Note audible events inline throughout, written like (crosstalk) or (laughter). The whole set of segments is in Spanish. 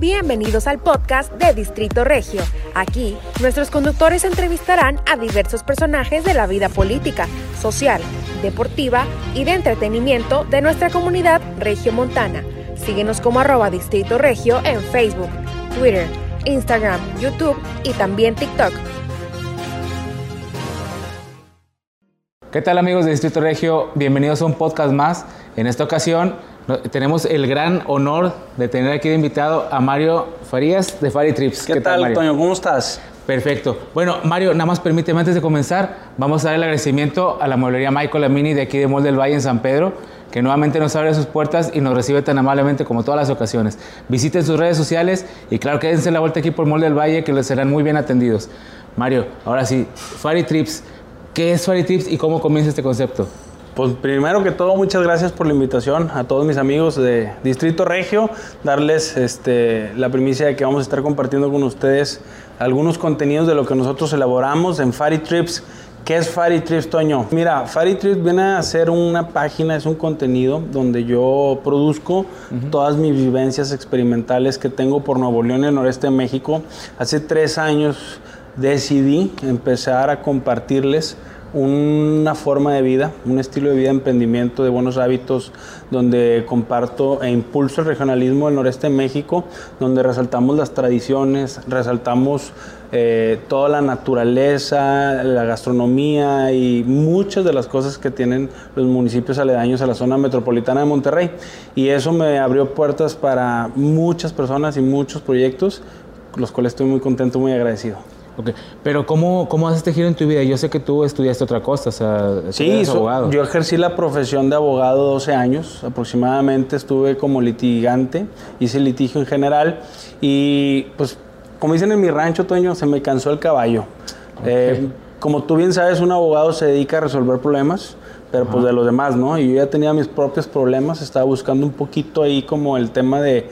Bienvenidos al podcast de Distrito Regio. Aquí, nuestros conductores entrevistarán a diversos personajes de la vida política, social, deportiva y de entretenimiento de nuestra comunidad regiomontana. Síguenos como arroba Distrito Regio en Facebook, Twitter, Instagram, YouTube y también TikTok. ¿Qué tal amigos de Distrito Regio? Bienvenidos a un podcast más. En esta ocasión tenemos el gran honor de tener aquí de invitado a Mario Farías de Fari Trips. ¿Qué, tal, Toño? ¿Cómo estás? Perfecto. Bueno, Mario, nada más permíteme antes de comenzar, vamos a dar el agradecimiento a la mueblería Michael Amini de aquí de Mall del Valle en San Pedro, que nuevamente nos abre sus puertas y nos recibe tan amablemente como todas las ocasiones. Visiten sus redes sociales y claro, quédense la vuelta aquí por Mall del Valle que les serán muy bien atendidos. Mario, ahora sí, Fari Trips. ¿Qué es Fari Trips y cómo comienza este concepto? Pues primero que todo, muchas gracias por la invitación a todos mis amigos de Distrito Regio, darles este, la primicia de que vamos a estar compartiendo con ustedes algunos contenidos de lo que nosotros elaboramos en Fari Trips. ¿Qué es Fari Trips, Toño? Mira, Fari Trips viene a ser una página, es un contenido donde yo produzco todas mis vivencias experimentales que tengo por Nuevo León, en el noreste de México. Hace tres años decidí empezar a compartirles una forma de vida, un estilo de vida, emprendimiento, de buenos hábitos, donde comparto e impulso el regionalismo del noreste de México, donde resaltamos las tradiciones, resaltamos eh, toda la naturaleza, la gastronomía y muchas de las cosas que tienen los municipios aledaños a la zona metropolitana de Monterrey. Y eso me abrió puertas para muchas personas y muchos proyectos, los cuales estoy muy contento, muy agradecido. Okay. Pero ¿cómo, ¿cómo has este giro en tu vida? Yo sé que tú estudiaste otra cosa, o sea, sí, abogado. yo ejercí la profesión de abogado 12 años, aproximadamente estuve como litigante, hice litigio en general y pues como dicen en mi rancho, Toño, se me cansó el caballo. Eh, como tú bien sabes, un abogado se dedica a resolver problemas, pero pues de los demás, ¿no? Y yo ya tenía mis propios problemas, estaba buscando un poquito ahí como el tema de,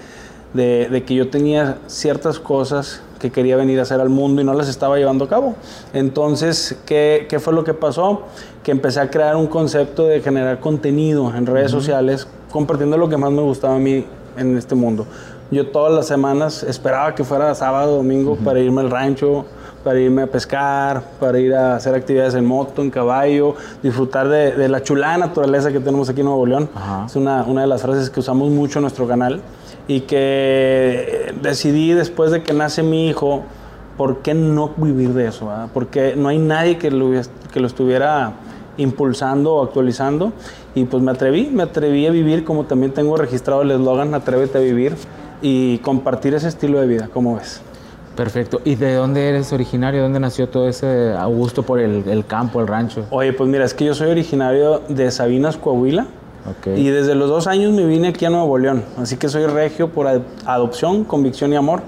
de, de que yo tenía ciertas cosas que quería venir a hacer al mundo y no las estaba llevando a cabo. Entonces, ¿qué, qué fue lo que pasó? Que empecé a crear un concepto de generar contenido en redes sociales, compartiendo lo que más me gustaba a mí en este mundo. Yo todas las semanas esperaba que fuera sábado, domingo para irme al rancho, para irme a pescar, para ir a hacer actividades en moto, en caballo, disfrutar de, la chulada naturaleza que tenemos aquí en Nuevo León. Es una, una de las frases que usamos mucho en nuestro canal y que decidí después de que nace mi hijo, ¿por qué no vivir de eso? Porque no hay nadie que lo, que lo estuviera impulsando o actualizando y pues me atreví, me atreví a vivir como también tengo registrado el eslogan Atrévete a vivir y compartir ese estilo de vida, ¿cómo ves? Perfecto. ¿Y de dónde eres originario? ¿Dónde nació todo ese gusto por el, el campo, el rancho? Oye, pues mira, es que yo soy originario de Sabinas, Coahuila. Y desde los dos años me vine aquí a Nuevo León, así que soy regio por adopción, convicción y amor.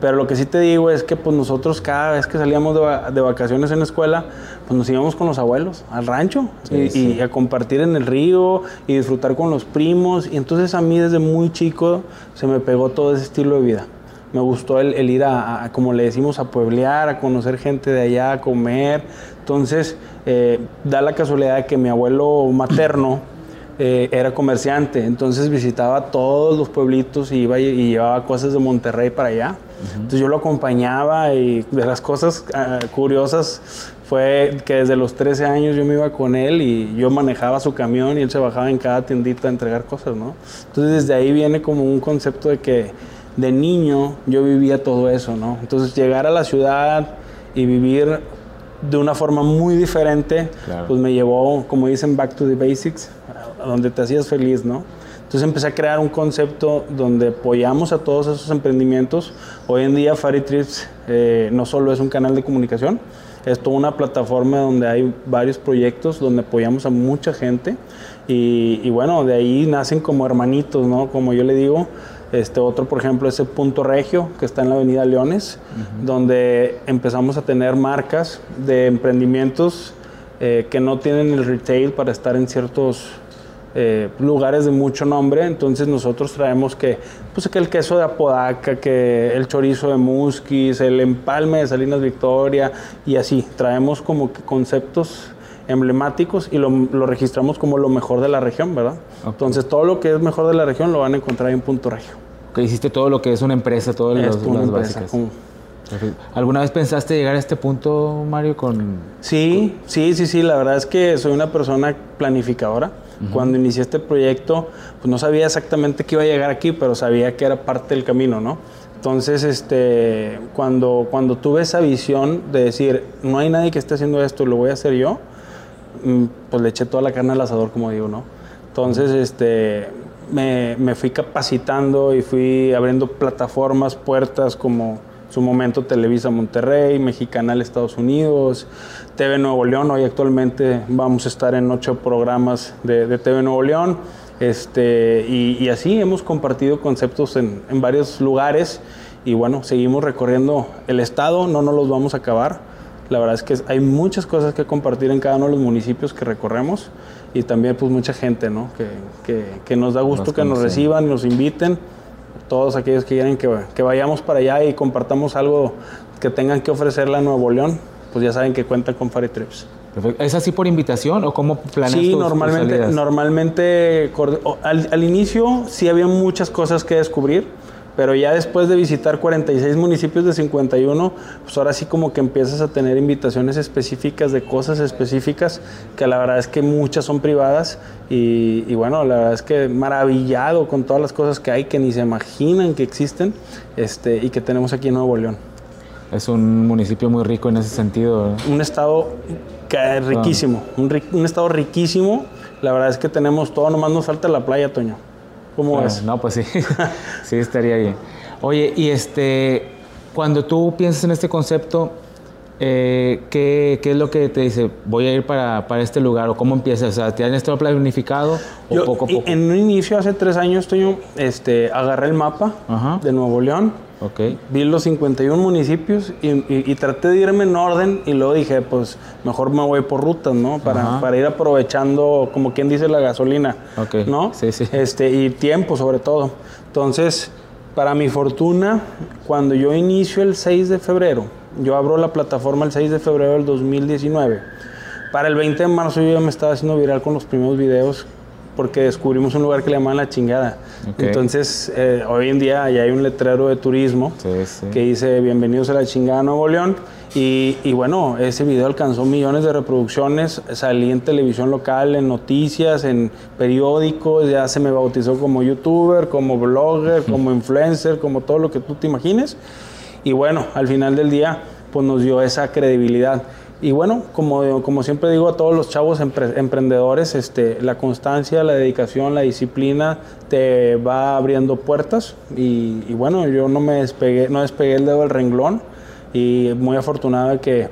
Pero lo que sí te digo es que pues nosotros cada vez que salíamos de, vacaciones en la escuela, pues nos íbamos con los abuelos al rancho y, a compartir en el río y disfrutar con los primos. Y entonces a mí desde muy chico se me pegó todo ese estilo de vida. Me gustó el, ir a, como le decimos, a pueblear, a conocer gente de allá, a comer. Entonces, eh, da la casualidad de que mi abuelo materno eh, era comerciante, entonces visitaba todos los pueblitos y iba y, llevaba cosas de Monterrey para allá. Entonces yo lo acompañaba y de las cosas ah, curiosas fue que desde los 13 años yo me iba con él y yo manejaba su camión y él se bajaba en cada tiendita a entregar cosas, ¿no? Entonces desde ahí viene como un concepto de que de niño yo vivía todo eso, ¿no? Entonces llegar a la ciudad y vivir de una forma muy diferente, pues me llevó, como dicen, back to the basics, donde te hacías feliz, ¿no? Entonces empecé a crear un concepto donde apoyamos a todos esos emprendimientos. Hoy en día Fari Trips eh, no solo es un canal de comunicación, es toda una plataforma donde hay varios proyectos, donde apoyamos a mucha gente y, bueno, de ahí nacen como hermanitos, ¿no? Como yo le digo, este otro, por ejemplo, es el Punto Regio, que está en la Avenida Leones, donde empezamos a tener marcas de emprendimientos eh, que no tienen el retail para estar en ciertos eh, lugares de mucho nombre, entonces nosotros traemos que, pues que el queso de Apodaca, que el chorizo de Musquis, el empalme de Salinas Victoria y así, traemos como que conceptos emblemáticos y lo, registramos como lo mejor de la región, ¿verdad? Entonces todo lo que es mejor de la región lo van a encontrar en Punto Regio. Que hiciste todo lo que es una empresa, todas las, las básicas. ¿Alguna vez pensaste llegar a este punto, Mario, con...? Sí, sí, sí, sí. La verdad es que soy una persona planificadora. Cuando inicié este proyecto, pues no sabía exactamente qué iba a llegar aquí, pero sabía que era parte del camino, ¿no? Entonces, este, cuando, cuando tuve esa visión de decir, no hay nadie que esté haciendo esto, lo voy a hacer yo, mm, pues le eché toda la carne al asador, como digo, ¿no? Entonces, este, me, me fui capacitando y fui abriendo plataformas, puertas como su momento Televisa Monterrey, Mexicanal Estados Unidos, TV Nuevo León. Hoy actualmente vamos a estar en ocho programas de, TV Nuevo León. Este, y, así hemos compartido conceptos en, en, varios lugares y bueno, seguimos recorriendo el estado, no nos los vamos a acabar. La verdad es que hay muchas cosas que compartir en cada uno de los municipios que recorremos y también pues mucha gente, ¿no? Que, que, que nos da gusto que nos reciban, nos inviten todos aquellos que quieren que, vayamos para allá y compartamos algo que tengan que ofrecerle a Nuevo León, pues ya saben que cuentan con Fari Trips. ¿Es así por invitación o cómo planeas Sí, normalmente, normalmente al, al, inicio sí había muchas cosas que descubrir pero ya después de visitar 46 municipios de 51, pues ahora sí como que empiezas a tener invitaciones específicas de cosas específicas, que la verdad es que muchas son privadas y, bueno, la verdad es que maravillado con todas las cosas que hay que ni se imaginan que existen este, y que tenemos aquí en Nuevo León. Es un municipio muy rico en ese sentido. Un estado que riquísimo, un, un estado riquísimo. La verdad es que tenemos todo, nomás nos falta la playa, Toño. ¿Cómo es? No, pues sí, (laughs) (laughs) sí estaría bien. Oye, y este, cuando tú piensas en este concepto, eh, ¿qué, ¿qué, es lo que te dice? Voy a ir para, para este lugar o cómo empiezas? O sea, ¿tienes esto planificado o poco a poco? En un inicio, hace tres años, estoy, este, agarré el mapa de Nuevo León. Okay. Vi los 51 municipios y, y, traté de irme en orden y luego dije, pues mejor me voy por rutas, ¿no? Para, para ir aprovechando, como quien dice, la gasolina, okay. ¿no? Sí, sí. Este, y tiempo sobre todo. Entonces, para mi fortuna, cuando yo inicio el 6 de febrero, yo abro la plataforma el 6 de febrero del 2019. Para el 20 de marzo yo ya me estaba haciendo viral con los primeros videos porque descubrimos un lugar que le llaman La Chingada. Entonces, eh, hoy en día ya hay un letrero de turismo que dice Bienvenidos a La Chingada Nuevo León. Y, y, bueno, ese video alcanzó millones de reproducciones, salí en televisión local, en noticias, en periódicos, ya se me bautizó como youtuber, como blogger, como influencer, como todo lo que tú te imagines. Y bueno, al final del día, pues nos dio esa credibilidad. Y bueno, como, como siempre digo a todos los chavos emprendedores, este, la constancia, la dedicación, la disciplina te va abriendo puertas. Y, bueno, yo no me despegué, no despegué el dedo del renglón y muy afortunado que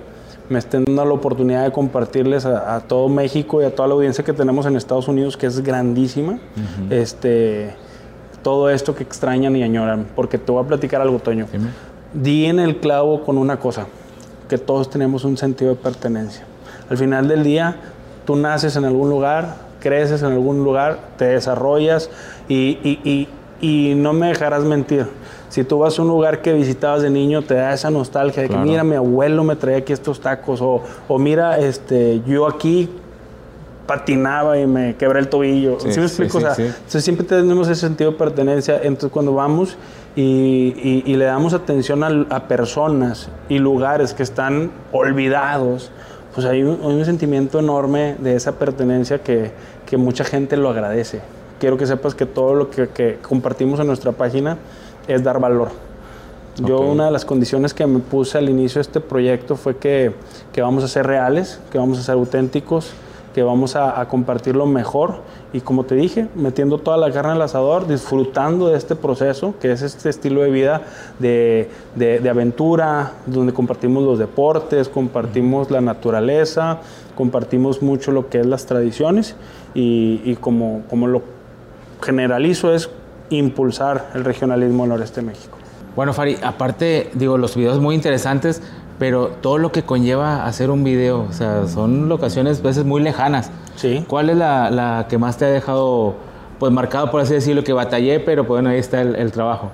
me estén dando la oportunidad de compartirles a, todo México y a toda la audiencia que tenemos en Estados Unidos, que es grandísima, este, todo esto que extrañan y añoran. Porque te voy a platicar algo, Toño. Di en el clavo con una cosa que todos tenemos un sentido de pertenencia. Al final del día, tú naces en algún lugar, creces en algún lugar, te desarrollas y, no me dejarás mentir. Si tú vas a un lugar que visitabas de niño, te da esa nostalgia de que mira, mi abuelo me traía aquí estos tacos o, o mira, este, yo aquí patinaba y me quebré el tobillo. Sí, me explico? siempre tenemos ese sentido de pertenencia. Entonces, cuando vamos y, le damos atención a, personas y lugares que están olvidados, pues hay un, sentimiento enorme de esa pertenencia que, mucha gente lo agradece. Quiero que sepas que todo lo que, compartimos en nuestra página es dar valor. Yo una de las condiciones que me puse al inicio de este proyecto fue que, que vamos a ser reales, que vamos a ser auténticos, que vamos a, compartir lo mejor y como te dije, metiendo toda la carne al asador, disfrutando de este proceso, que es este estilo de vida de, de, aventura, donde compartimos los deportes, compartimos la naturaleza, compartimos mucho lo que es las tradiciones y, y como, como lo generalizo es impulsar el regionalismo noreste de México. Bueno, Fari, aparte, digo, los videos muy interesantes, pero todo lo que conlleva hacer un video, o sea, son locaciones a veces muy lejanas. Sí. ¿Cuál es la, que más te ha dejado, pues marcado, por así decirlo, que batallé, pero pues bueno, ahí está el, trabajo?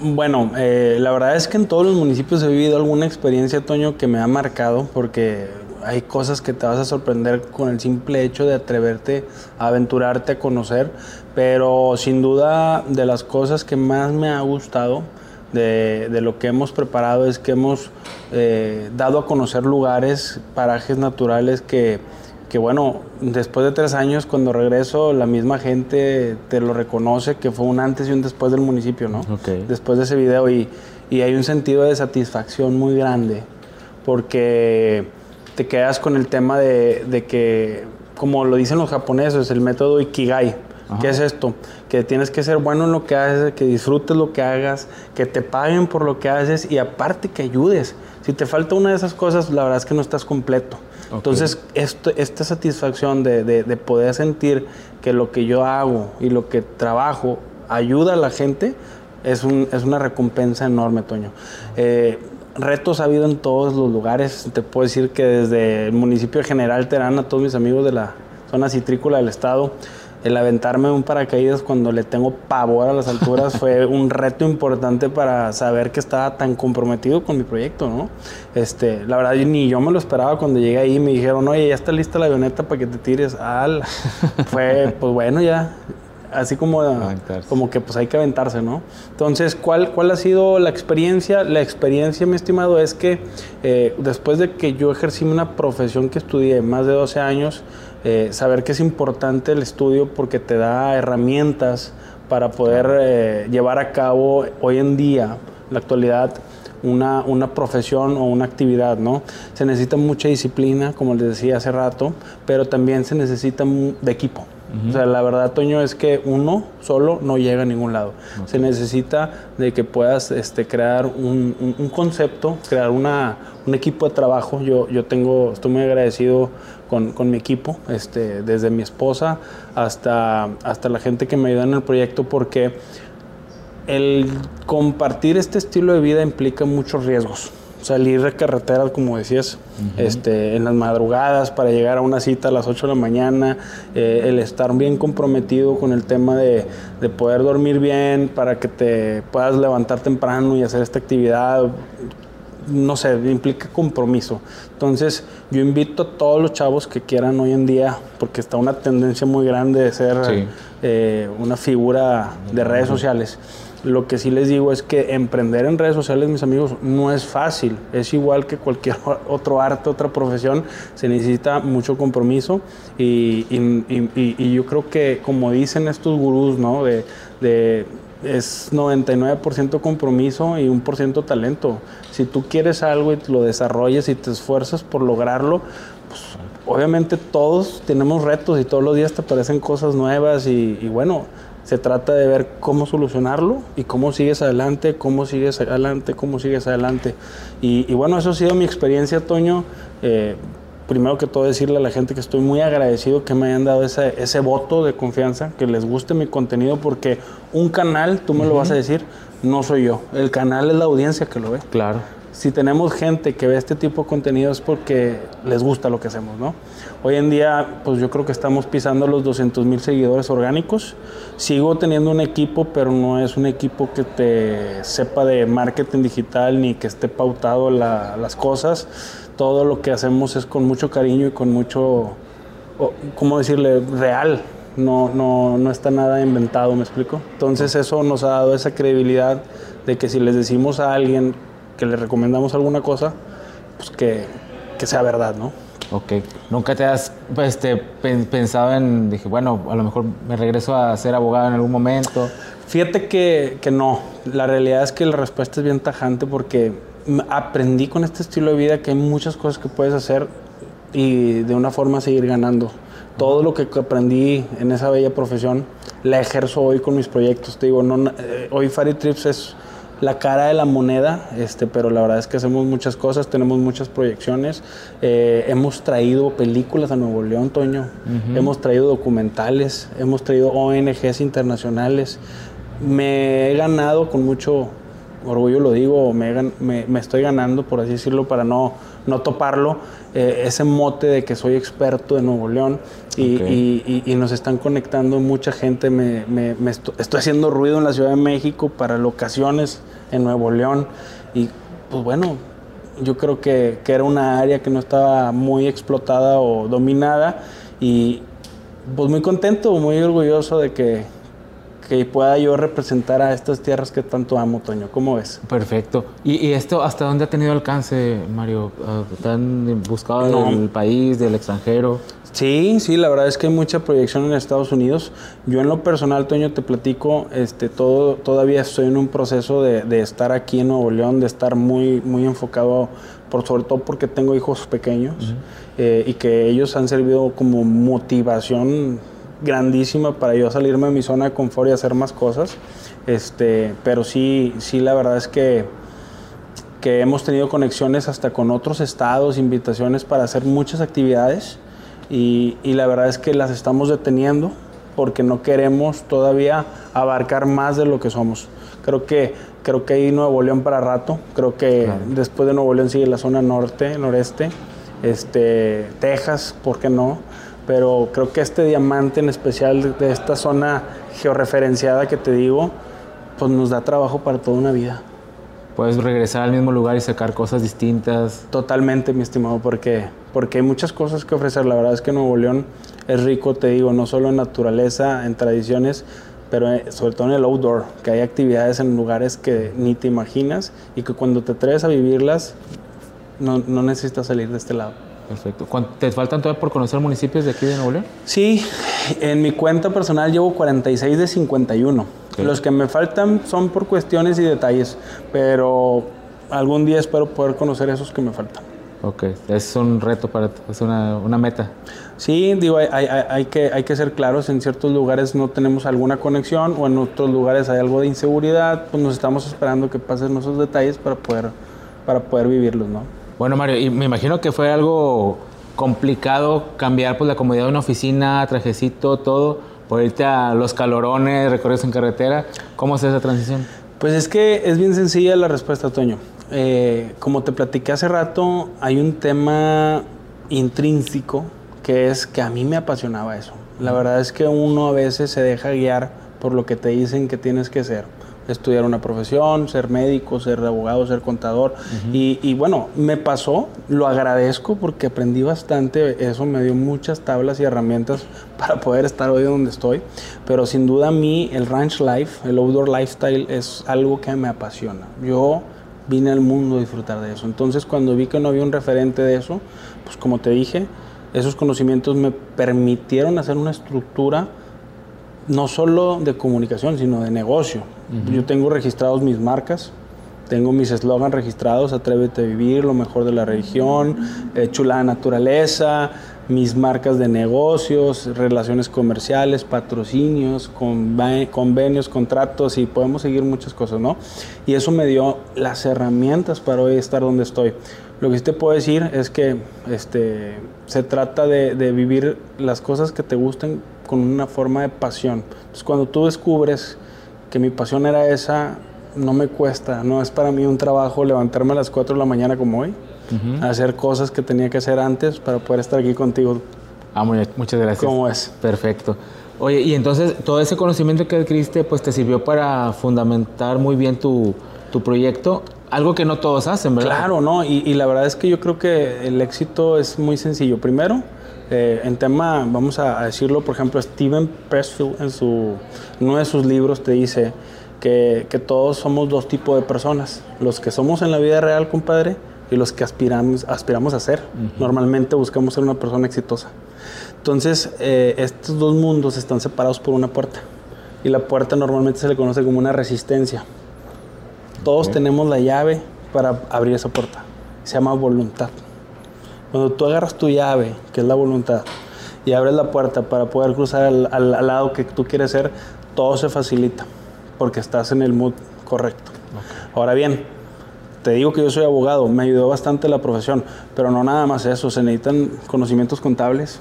Bueno, eh, la verdad es que en todos los municipios he vivido alguna experiencia, Toño, que me ha marcado, porque hay cosas que te vas a sorprender con el simple hecho de atreverte a aventurarte a conocer, Pero sin duda de las cosas que más me ha gustado de, de lo que hemos preparado es que hemos eh, dado a conocer lugares, parajes naturales que, que, bueno, después de tres años cuando regreso la misma gente te lo reconoce que fue un antes y un después del municipio, ¿no? Después de ese video y, y hay un sentido de satisfacción muy grande porque te quedas con el tema de, de que, como lo dicen los japoneses, el método Ikigai ¿Qué es esto? Que tienes que ser bueno en lo que haces, que disfrutes lo que hagas, que te paguen por lo que haces y aparte que ayudes. Si te falta una de esas cosas, la verdad es que no estás completo. Entonces, esto, esta satisfacción de, de, poder sentir que lo que yo hago y lo que trabajo ayuda a la gente, es, un, es una recompensa enorme, Toño. Eh, retos ha habido en todos los lugares. Te puedo decir que desde el municipio de General Terán, a todos mis amigos de la zona citrícola del estado, el aventarme un paracaídas cuando le tengo pavor a las alturas fue (laughs) un reto importante para saber que estaba tan comprometido con mi proyecto, ¿no? Este, la verdad ni yo me lo esperaba cuando llegué ahí me dijeron, oye, ya está lista la avioneta para que te tires. Al, (laughs) fue, pues bueno, ya, así como, como que pues hay que aventarse, ¿no? Entonces, ¿cuál, ¿cuál ha sido la experiencia? La experiencia, mi estimado, es que eh, después de que yo ejercí una profesión que estudié más de 12 años, eh, saber que es importante el estudio porque te da herramientas para poder eh, llevar a cabo hoy en día, en la actualidad, una, una, profesión o una actividad, ¿no? Se necesita mucha disciplina, como les decía hace rato, pero también se necesita de equipo. O sea, la verdad, Toño, es que uno solo no llega a ningún lado. Se necesita de que puedas este, crear un, un, concepto, crear una, un equipo de trabajo. Yo, yo tengo, estoy muy agradecido con, con, mi equipo, este, desde mi esposa hasta, hasta la gente que me ayuda en el proyecto, porque el compartir este estilo de vida implica muchos riesgos salir de carretera, como decías, este, en las madrugadas para llegar a una cita a las 8 de la mañana, eh, el estar bien comprometido con el tema de, de, poder dormir bien para que te puedas levantar temprano y hacer esta actividad, no sé, implica compromiso. Entonces, yo invito a todos los chavos que quieran hoy en día, porque está una tendencia muy grande de ser eh, una figura de redes sociales lo que sí les digo es que emprender en redes sociales, mis amigos, no es fácil. Es igual que cualquier (laughs) otro arte, otra profesión. Se necesita mucho compromiso y, yo creo que, como dicen estos gurús, ¿no? De, de es 99% compromiso y 1% talento. Si tú quieres algo y lo desarrollas y te esfuerzas por lograrlo, pues obviamente todos tenemos retos y todos los días te aparecen cosas nuevas y, y bueno, se trata de ver cómo solucionarlo y cómo sigues adelante, cómo sigues adelante, cómo sigues adelante. Y, bueno, eso ha sido mi experiencia, Toño. Eh, primero que todo decirle a la gente que estoy muy agradecido que me hayan dado ese, ese voto de confianza, que les guste mi contenido, porque un canal, tú me lo vas a decir, no soy yo. El canal es la audiencia que lo ve. Claro si tenemos gente que ve este tipo de contenido es porque les gusta lo que hacemos, ¿no? Hoy en día, pues yo creo que estamos pisando los 200 mil seguidores orgánicos. Sigo teniendo un equipo, pero no es un equipo que te sepa de marketing digital ni que esté pautado las cosas. Todo lo que hacemos es con mucho cariño y con mucho, ¿cómo decirle?, real. No, no, no está nada inventado, ¿me explico? Entonces eso nos ha dado esa credibilidad de que si les decimos a alguien que le recomendamos alguna cosa, pues que, que sea verdad, ¿no? Ok. ¿Nunca te has este, pensado en, dije, bueno, a lo mejor me regreso a ser abogado en algún momento? Fíjate que, que no. La realidad es que la respuesta es bien tajante porque aprendí con este estilo de vida que hay muchas cosas que puedes hacer y de una forma seguir ganando. Todo lo que aprendí en esa bella profesión la ejerzo hoy con mis proyectos. Te digo, no, eh, hoy Fari Trips es la cara de la moneda, este, pero la verdad es que hacemos muchas cosas, tenemos muchas proyecciones. Eh, hemos traído películas a Nuevo León, Toño, hemos traído documentales, hemos traído ONGs internacionales. Me he ganado con mucho orgullo, lo digo, me, me, estoy ganando, por así decirlo, para no, no toparlo, eh, ese mote de que soy experto de Nuevo León y, y, nos están conectando mucha gente. Me, me estoy, estoy haciendo ruido en la Ciudad de México para locaciones en Nuevo León. Y pues bueno, yo creo que, que, era una área que no estaba muy explotada o dominada y pues muy contento, muy orgulloso de que, que pueda yo representar a estas tierras que tanto amo, Toño. ¿Cómo ves? Perfecto. ¿Y, esto hasta dónde ha tenido alcance, Mario? ¿Están buscado del país, del extranjero? Sí, sí, la verdad es que hay mucha proyección en Estados Unidos. Yo en lo personal, Toño, te platico, este, todo, todavía estoy en un proceso de, estar aquí en Nuevo León, de estar muy, muy enfocado, por, sobre todo porque tengo hijos pequeños eh, y que ellos han servido como motivación grandísima para yo salirme de mi zona de confort y hacer más cosas. Este, pero sí, sí, la verdad es que, que hemos tenido conexiones hasta con otros estados, invitaciones para hacer muchas actividades y, y la verdad es que las estamos deteniendo porque no queremos todavía abarcar más de lo que somos. Creo que, creo que hay Nuevo León para rato, creo que después de Nuevo León sigue la zona norte, noreste, este, Texas, ¿por qué no? Pero creo que este diamante en especial de esta zona georreferenciada que te digo, pues nos da trabajo para toda una vida. Puedes regresar al mismo lugar y sacar cosas distintas. Totalmente, mi estimado, porque, porque hay muchas cosas que ofrecer. La verdad es que Nuevo León es rico, te digo, no solo en naturaleza, en tradiciones, pero eh, sobre todo en el outdoor, que hay actividades en lugares que ni te imaginas y que cuando te atreves a vivirlas, no, no necesitas salir de este lado. Perfecto. ¿Te faltan todavía por conocer municipios de aquí de Nuevo León? Sí, en mi cuenta personal llevo 46 de 51. Los que me faltan son por cuestiones y detalles, pero algún día espero poder conocer esos que me faltan. Ok, es un reto para es una, una meta. Sí, digo, hay, hay, hay, que, hay que ser claros, en ciertos lugares no tenemos alguna conexión o en otros lugares hay algo de inseguridad, pues nos estamos esperando que pasen esos detalles para poder, para poder vivirlos, ¿no? Bueno, Mario, y me imagino que fue algo complicado cambiar pues, la comodidad de una oficina, trajecito, todo, por irte a los calorones, recorridos en carretera. ¿Cómo es esa transición? Pues es que es bien sencilla la respuesta, Toño. Eh, como te platiqué hace rato, hay un tema intrínseco que es que a mí me apasionaba eso. La verdad es que uno a veces se deja guiar por lo que te dicen que tienes que ser estudiar una profesión, ser médico, ser abogado, ser contador. y, bueno, me pasó, lo agradezco porque aprendí bastante, eso me dio muchas tablas y herramientas (laughs) para poder estar hoy donde estoy. Pero sin duda a mí el ranch life, el outdoor lifestyle es algo que me apasiona. Yo vine al mundo a disfrutar de eso. Entonces cuando vi que no había un referente de eso, pues como te dije, esos conocimientos me permitieron hacer una estructura no solo de comunicación, sino de negocio. Yo tengo registrados mis marcas, tengo mis eslogans registrados, Atrévete a vivir, lo mejor de la región, eh, Chula Naturaleza, mis marcas de negocios, relaciones comerciales, patrocinios, convenios, contratos y podemos seguir muchas cosas, ¿no? Y eso me dio las herramientas para hoy estar donde estoy. Lo que sí te puedo decir es que este, se trata de, de vivir las cosas que te gusten con una forma de pasión. Entonces, cuando tú descubres que mi pasión era esa, no me cuesta, no es para mí un trabajo levantarme a las 4 de la mañana como hoy, hacer cosas que tenía que hacer antes para poder estar aquí contigo. Ah, muchas gracias. ¿Cómo es? Perfecto. Oye, y entonces todo ese conocimiento que adquiriste, pues te sirvió para fundamentar muy bien tu, tu proyecto. Algo que no todos hacen, ¿verdad? Claro, no. Y, y la verdad es que yo creo que el éxito es muy sencillo. Primero, eh, en tema, vamos a, decirlo, por ejemplo, Steven Pressfield en, su, uno de sus libros te dice que, todos somos dos tipos de personas, los que somos en la vida real, compadre, y los que aspiramos, aspiramos a ser. Normalmente buscamos ser una persona exitosa. Entonces, eh, estos dos mundos están separados por una puerta. Y la puerta normalmente se le conoce como una resistencia. Todos tenemos la llave para abrir esa puerta. Se llama voluntad. Cuando tú agarras tu llave, que es la voluntad, y abres la puerta para poder cruzar al, lado que tú quieres ser, todo se facilita, porque estás en el mood correcto. Ahora bien, te digo que yo soy abogado, me ayudó bastante la profesión, pero no nada más eso, se necesitan conocimientos contables.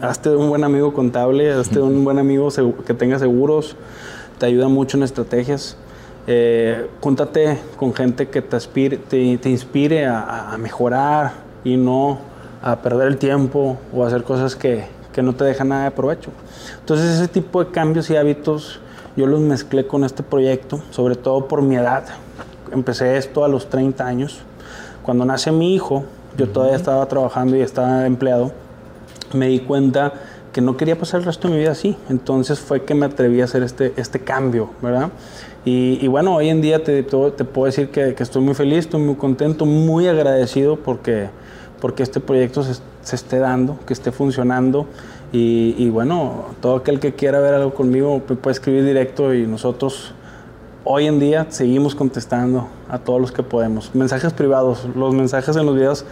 hazte un buen amigo contable, hazte un buen amigo que tenga seguros, te ayuda mucho en estrategias. Eh, júntate con gente que te, te, inspire a, a mejorar, y no a perder el tiempo o a hacer cosas que, que no te dejan nada de provecho. Entonces ese tipo de cambios y hábitos yo los mezclé con este proyecto, sobre todo por mi edad. Empecé esto a los 30 años. Cuando nace mi hijo, yo todavía estaba trabajando y estaba empleado, me di cuenta que no quería pasar el resto de mi vida así. Entonces fue que me atreví a hacer este, este cambio, ¿verdad? Y, bueno, hoy en día te, te puedo decir que, estoy muy feliz, estoy muy contento, muy agradecido porque, porque este proyecto se, se esté dando, que esté funcionando. Y, y, bueno, todo aquel que quiera ver algo conmigo puede escribir directo y nosotros hoy en día seguimos contestando a todos los que podemos. Mensajes privados, los mensajes en los videos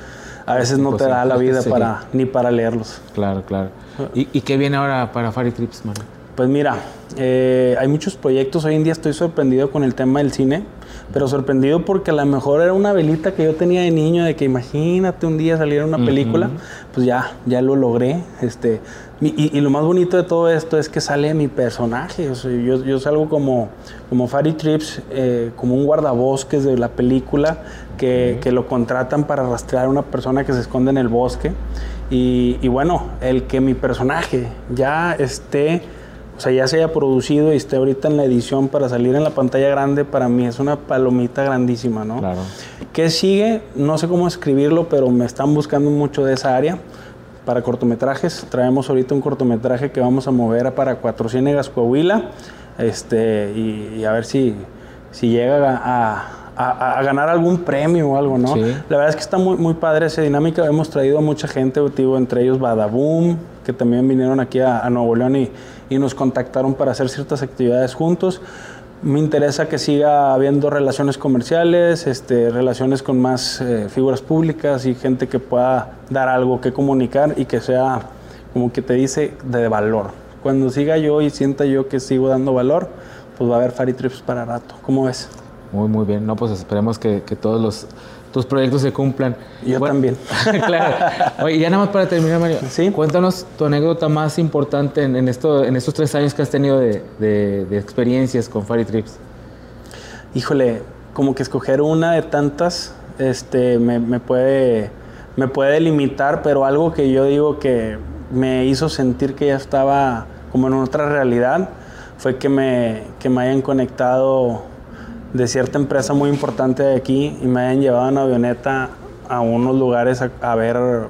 a veces no te da la vida para, ni para leerlos. Claro, claro. ¿Y, ¿Y, qué viene ahora para Fari Trips, Mario? Pues mira, eh, hay muchos proyectos. Hoy en día estoy sorprendido con el tema del cine, pero sorprendido porque a lo mejor era una velita que yo tenía de niño, de que imagínate un día salir una película. Pues ya, ya lo logré. Este, y, lo más bonito de todo esto es que sale mi personaje. yo, yo, salgo como, como Fari Trips, eh, como un guardabosques de la película que, que, lo contratan para rastrear a una persona que se esconde en el bosque. Y, y bueno, el que mi personaje ya esté o sea, ya se haya producido y esté ahorita en la edición para salir en la pantalla grande, para mí es una palomita grandísima, ¿no? Claro. ¿Qué sigue? No sé cómo escribirlo, pero me están buscando mucho de esa área para cortometrajes. Traemos ahorita un cortometraje que vamos a mover para Cuatro Ciénegas, Coahuila, este, y, a ver si, si llega a, ganar algún premio o algo, ¿no? La verdad es que está muy, muy padre esa dinámica. Hemos traído a mucha gente, entre ellos Badaboom, que también vinieron aquí a, Nuevo León y, y, nos contactaron para hacer ciertas actividades juntos. Me interesa que siga habiendo relaciones comerciales, este, relaciones con más eh, figuras públicas y gente que pueda dar algo que comunicar y que sea, como que te dice, de valor. Cuando siga yo y sienta yo que sigo dando valor, pues va a haber Fari Trips para rato. ¿Cómo ves? Muy, muy bien. No, pues esperemos que, que todos los tus proyectos se cumplan. Yo también. (laughs) claro. Oye, ya nada más para terminar, Mario. ¿Sí? Cuéntanos tu anécdota más importante en, esto, en estos tres años que has tenido de, experiencias con Fari Trips. Híjole, como que escoger una de tantas este, me, puede, me puede limitar, pero algo que yo digo que me hizo sentir que ya estaba como en otra realidad fue que me, que me hayan conectado de cierta empresa muy importante de aquí y me hayan llevado en avioneta a unos lugares a, ver,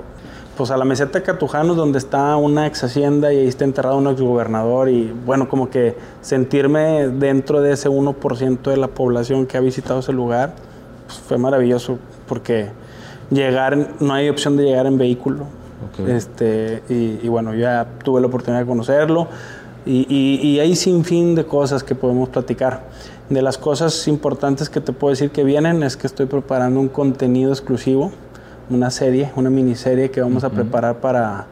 pues a la meseta de Catujanos donde está una ex hacienda y ahí está enterrado un ex gobernador y bueno, como que sentirme dentro de ese 1% de la población que ha visitado ese lugar, pues fue maravilloso porque llegar, no hay opción de llegar en vehículo. Este, y, bueno, ya tuve la oportunidad de conocerlo y, y, y hay sin fin de cosas que podemos platicar. De las cosas importantes que te puedo decir que vienen es que estoy preparando un contenido exclusivo, una serie, una miniserie que vamos a preparar para,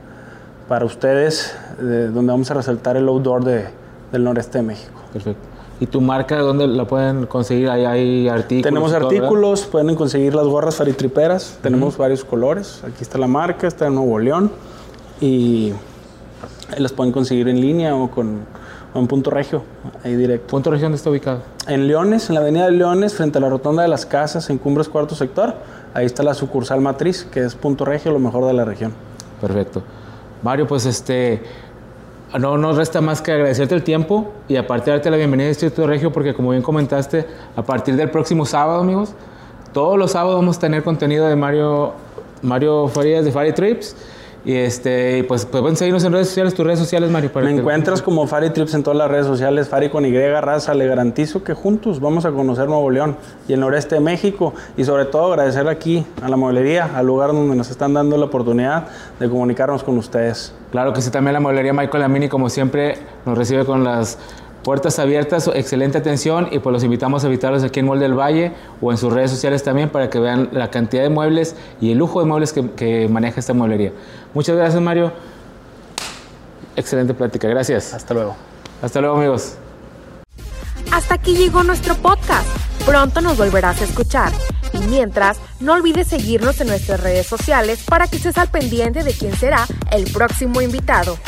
para ustedes, donde vamos a resaltar el outdoor de, del noreste de México. Perfecto. ¿Y tu marca dónde la pueden conseguir? ¿Hay, hay artículos? Tenemos artículos, pueden conseguir las gorras faritriperas, tenemos varios colores. Aquí está la marca, está en Nuevo León y las pueden conseguir en línea o con en Punto Regio, ahí directo. ¿Punto Regio dónde está ubicado? En Leones, en la avenida de Leones, frente a la rotonda de las casas, en Cumbres Cuarto Sector. Ahí está la sucursal matriz, que es Punto Regio, lo mejor de la región. Perfecto. Mario, pues este, no nos resta más que agradecerte el tiempo y aparte darte la bienvenida a Distrito Regio, porque como bien comentaste, a partir del próximo sábado, amigos, todos los sábados vamos a tener contenido de Mario, Mario Farías de Fari Trips y este, pues, pueden seguirnos en redes sociales, tus redes sociales, Mario. Me encuentras (laughs) como Fari Trips en todas las redes sociales, Fari con Y, raza. Le garantizo que juntos vamos a conocer Nuevo León y el noreste de México. Y sobre todo agradecer aquí a la mueblería, al lugar donde nos están dando la oportunidad de comunicarnos con ustedes. Claro que sí, también la mueblería Michael Amini, como siempre, nos recibe con las Puertas abiertas, excelente atención y pues los invitamos a visitarlos aquí en Mall del Valle o en sus redes sociales también para que vean la cantidad de muebles y el lujo de muebles que, maneja esta mueblería. Muchas gracias Mario. Excelente plática, gracias. Hasta luego. Hasta luego amigos. Hasta aquí llegó nuestro podcast. Pronto nos volverás a escuchar. Y mientras, no olvides seguirnos en nuestras redes sociales para que estés al pendiente de quién será el próximo invitado.